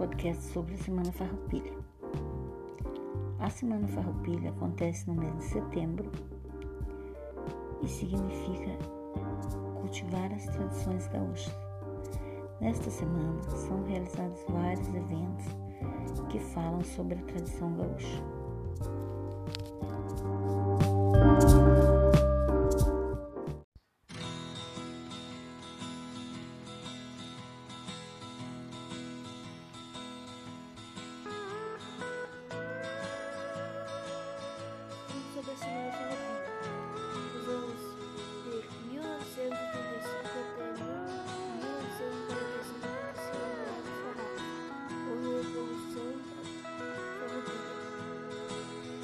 podcast sobre a Semana Farroupilha. A Semana Farroupilha acontece no mês de setembro e significa cultivar as tradições gaúchas. Nesta semana são realizados vários eventos que falam sobre a tradição gaúcha.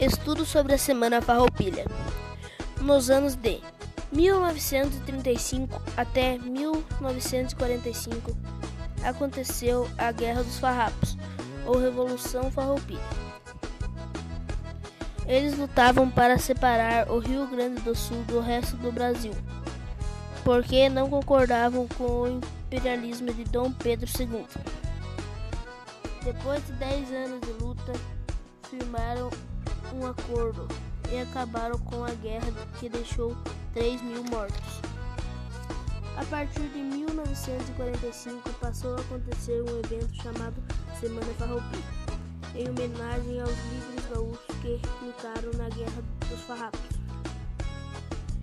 Estudo sobre a Semana Farroupilha. Nos anos de 1935 até 1945 aconteceu a Guerra dos Farrapos, ou Revolução Farroupilha. Eles lutavam para separar o Rio Grande do Sul do resto do Brasil, porque não concordavam com o imperialismo de Dom Pedro II. Depois de 10 anos de luta, firmaram um acordo e acabaram com a guerra que deixou 3 mil mortos. A partir de 1945 passou a acontecer um evento chamado Semana Farroupilha, em homenagem aos líderes gaúchos que lutaram na Guerra dos Farrapos.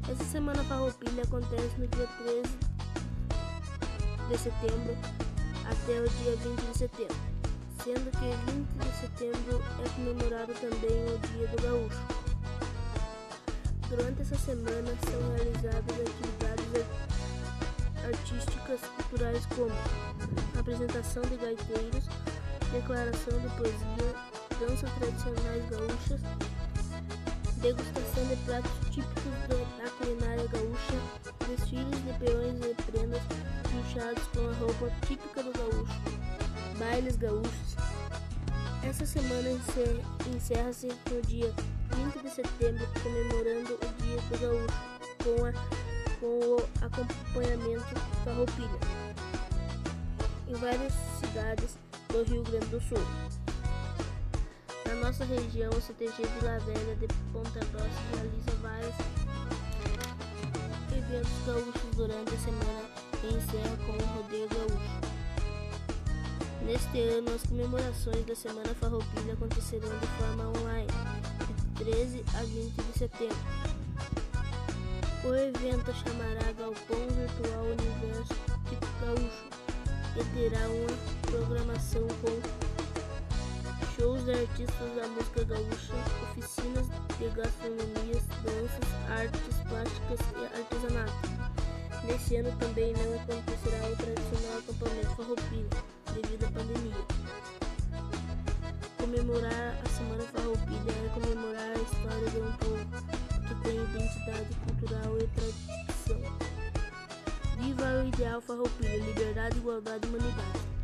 Essa Semana Farroupilha acontece no dia 13 de setembro até o dia 20 de setembro, sendo que 20 de setembro é comemorado também o Dia do Gaúcho. Durante essa semana são realizadas atividades ar- artísticas culturais como apresentação de gaiteiros, declaração de poesia, danças tradicionais gaúchas, degustação de pratos típicos da da culinária gaúcha, desfiles de peões e prendas puxados com a roupa típica do gaúcho, bailes gaúchos. Essa semana encer- encerra-se no dia 20 de setembro, comemorando o Dia do Gaúcho, com, a, com o acompanhamento da roupilha, em várias cidades do Rio Grande do Sul. Na nossa região, o CTG Vila Velha de Ponta Grossa realiza vários eventos gaúchos durante a semana e encerra com o Rodeio Gaúcho. Neste ano, as comemorações da Semana Farroupilha acontecerão de forma online, de 13 a 20 de setembro. O evento chamará Galpão Virtual Universo Tipo Gaúcho e terá uma programação com shows de artistas da música gaúcha, oficinas de gastronomias, danças, artes plásticas e artesanato. Neste ano também não acontecerá o tradicional acampamento Farroupilha, Comemorar a Semana Farroupilha é comemorar a história de um povo que tem identidade cultural e tradição. Viva o ideal Farroupilha, liberdade, igualdade e humanidade.